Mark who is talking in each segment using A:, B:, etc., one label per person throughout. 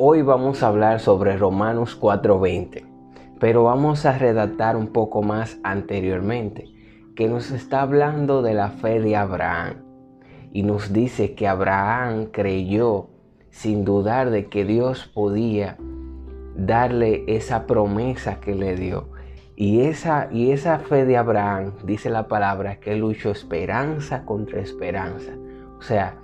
A: Hoy vamos a hablar sobre Romanos 4:20, pero vamos a redactar un poco más anteriormente, que nos está hablando de la fe de Abraham y nos dice que Abraham creyó sin dudar de que Dios podía darle esa promesa que le dio. Y esa, y esa fe de Abraham, dice la palabra, que luchó esperanza contra esperanza. O sea,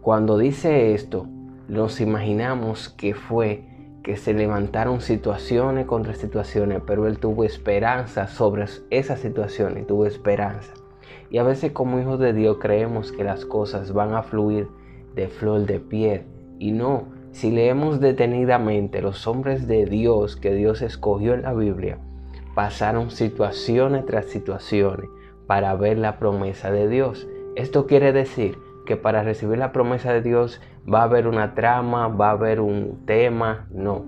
A: cuando dice esto, nos imaginamos que fue que se levantaron situaciones contra situaciones, pero él tuvo esperanza sobre esas situaciones, tuvo esperanza. Y a veces como hijos de Dios creemos que las cosas van a fluir de flor de piel. Y no, si leemos detenidamente los hombres de Dios que Dios escogió en la Biblia, pasaron situaciones tras situaciones para ver la promesa de Dios. Esto quiere decir que para recibir la promesa de Dios va a haber una trama, va a haber un tema, no.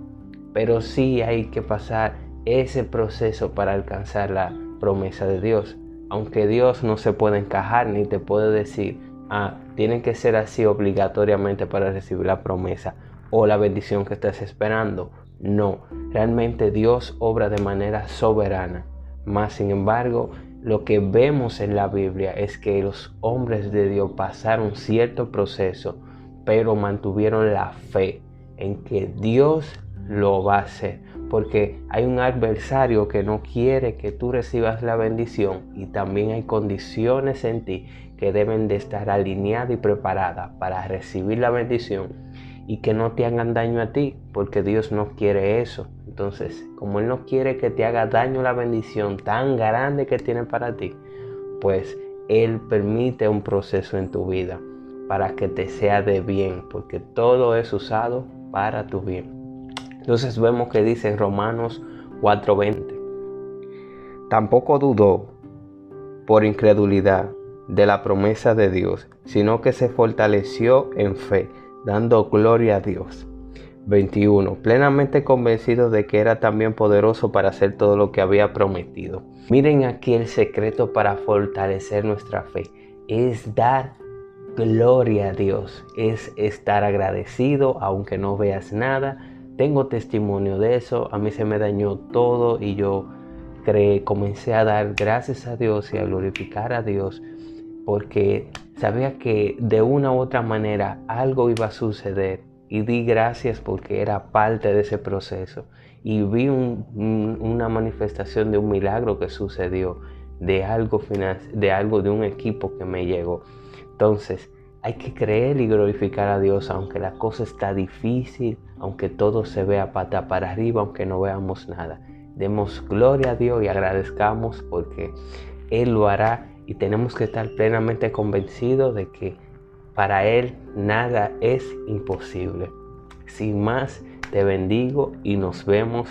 A: Pero sí hay que pasar ese proceso para alcanzar la promesa de Dios. Aunque Dios no se puede encajar ni te puede decir, ah, tiene que ser así obligatoriamente para recibir la promesa o la bendición que estás esperando. No, realmente Dios obra de manera soberana. Más sin embargo, lo que vemos en la Biblia es que los hombres de Dios pasaron cierto proceso, pero mantuvieron la fe en que Dios lo va a hacer. Porque hay un adversario que no quiere que tú recibas la bendición y también hay condiciones en ti que deben de estar alineadas y preparadas para recibir la bendición y que no te hagan daño a ti, porque Dios no quiere eso. Entonces, como Él no quiere que te haga daño la bendición tan grande que tiene para ti, pues Él permite un proceso en tu vida para que te sea de bien, porque todo es usado para tu bien. Entonces vemos que dice en Romanos 4:20, tampoco dudó por incredulidad de la promesa de Dios, sino que se fortaleció en fe, dando gloria a Dios. 21. Plenamente convencido de que era también poderoso para hacer todo lo que había prometido. Miren aquí el secreto para fortalecer nuestra fe. Es dar gloria a Dios. Es estar agradecido aunque no veas nada. Tengo testimonio de eso. A mí se me dañó todo y yo creé, comencé a dar gracias a Dios y a glorificar a Dios porque sabía que de una u otra manera algo iba a suceder y di gracias porque era parte de ese proceso y vi una manifestación de un milagro que sucedió, de algo, de algo, de un equipo que me llegó. Entonces, hay que creer y glorificar a Dios, aunque la cosa está difícil, aunque todo se vea pata para arriba, aunque no veamos nada. Demos gloria a Dios y agradezcamos porque Él lo hará y tenemos que estar plenamente convencidos de que para Él nada es imposible. Sin más, te bendigo y nos vemos